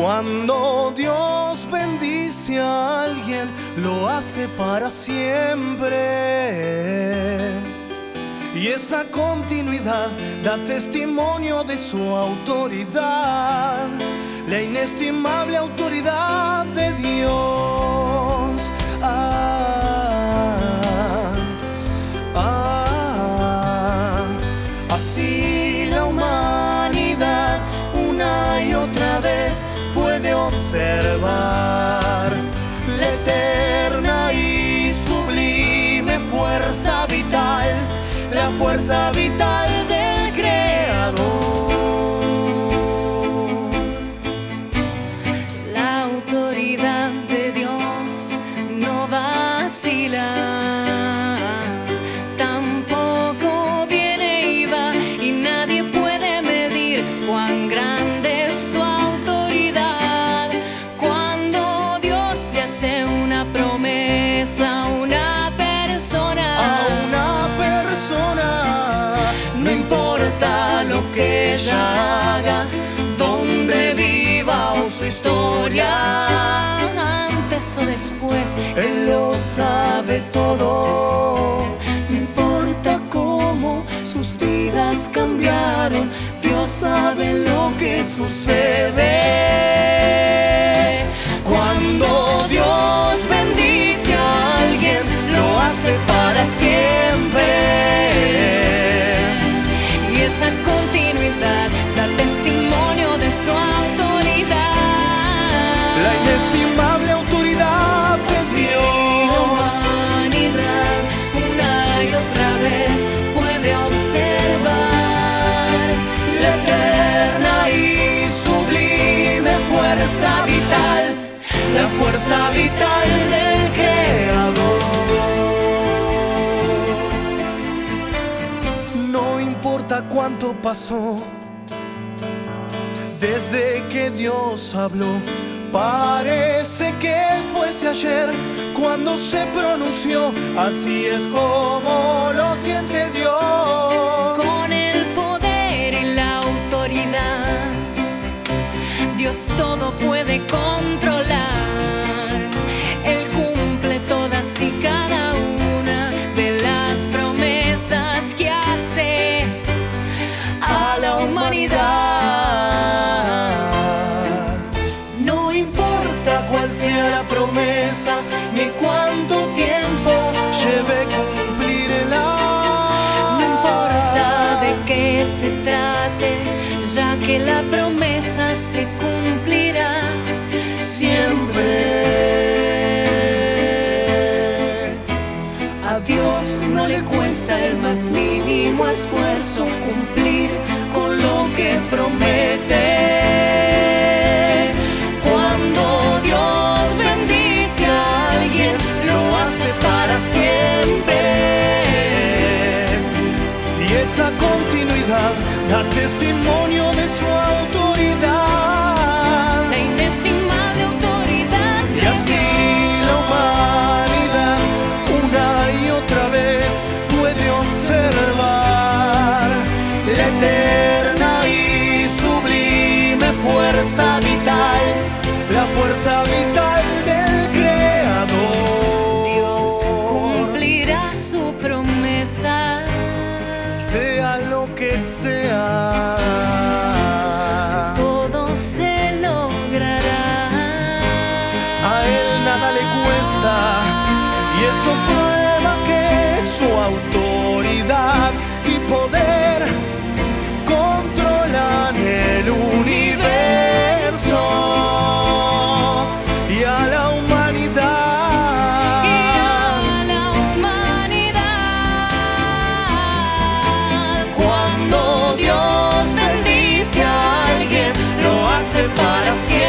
Cuando Dios bendice a alguien, lo hace para siempre. Y esa continuidad da testimonio de su autoridad, la inestimable autoridad de fuerza vital no importa lo que ella haga, donde viva o su historia, antes o después, Él lo sabe todo. no importa cómo sus vidas cambiaron, Dios sabe lo que sucede. Cuánto pasó desde que Dios habló. Parece que fuese ayer cuando se pronunció. Así es como lo siente Dios. Con el poder y la autoridad, Dios todo puede cuesta el más mínimo esfuerzo cumplir con lo que promete. Cuando Dios bendice a alguien, lo hace para siempre. Y esa continuidad da testimonio de su autoridad. fuerza vital, la fuerza vital del Creador. Dios cumplirá su promesa, sea lo que sea. Todo se logrará. A Él nada le cuesta y es conforme. ser para siempre.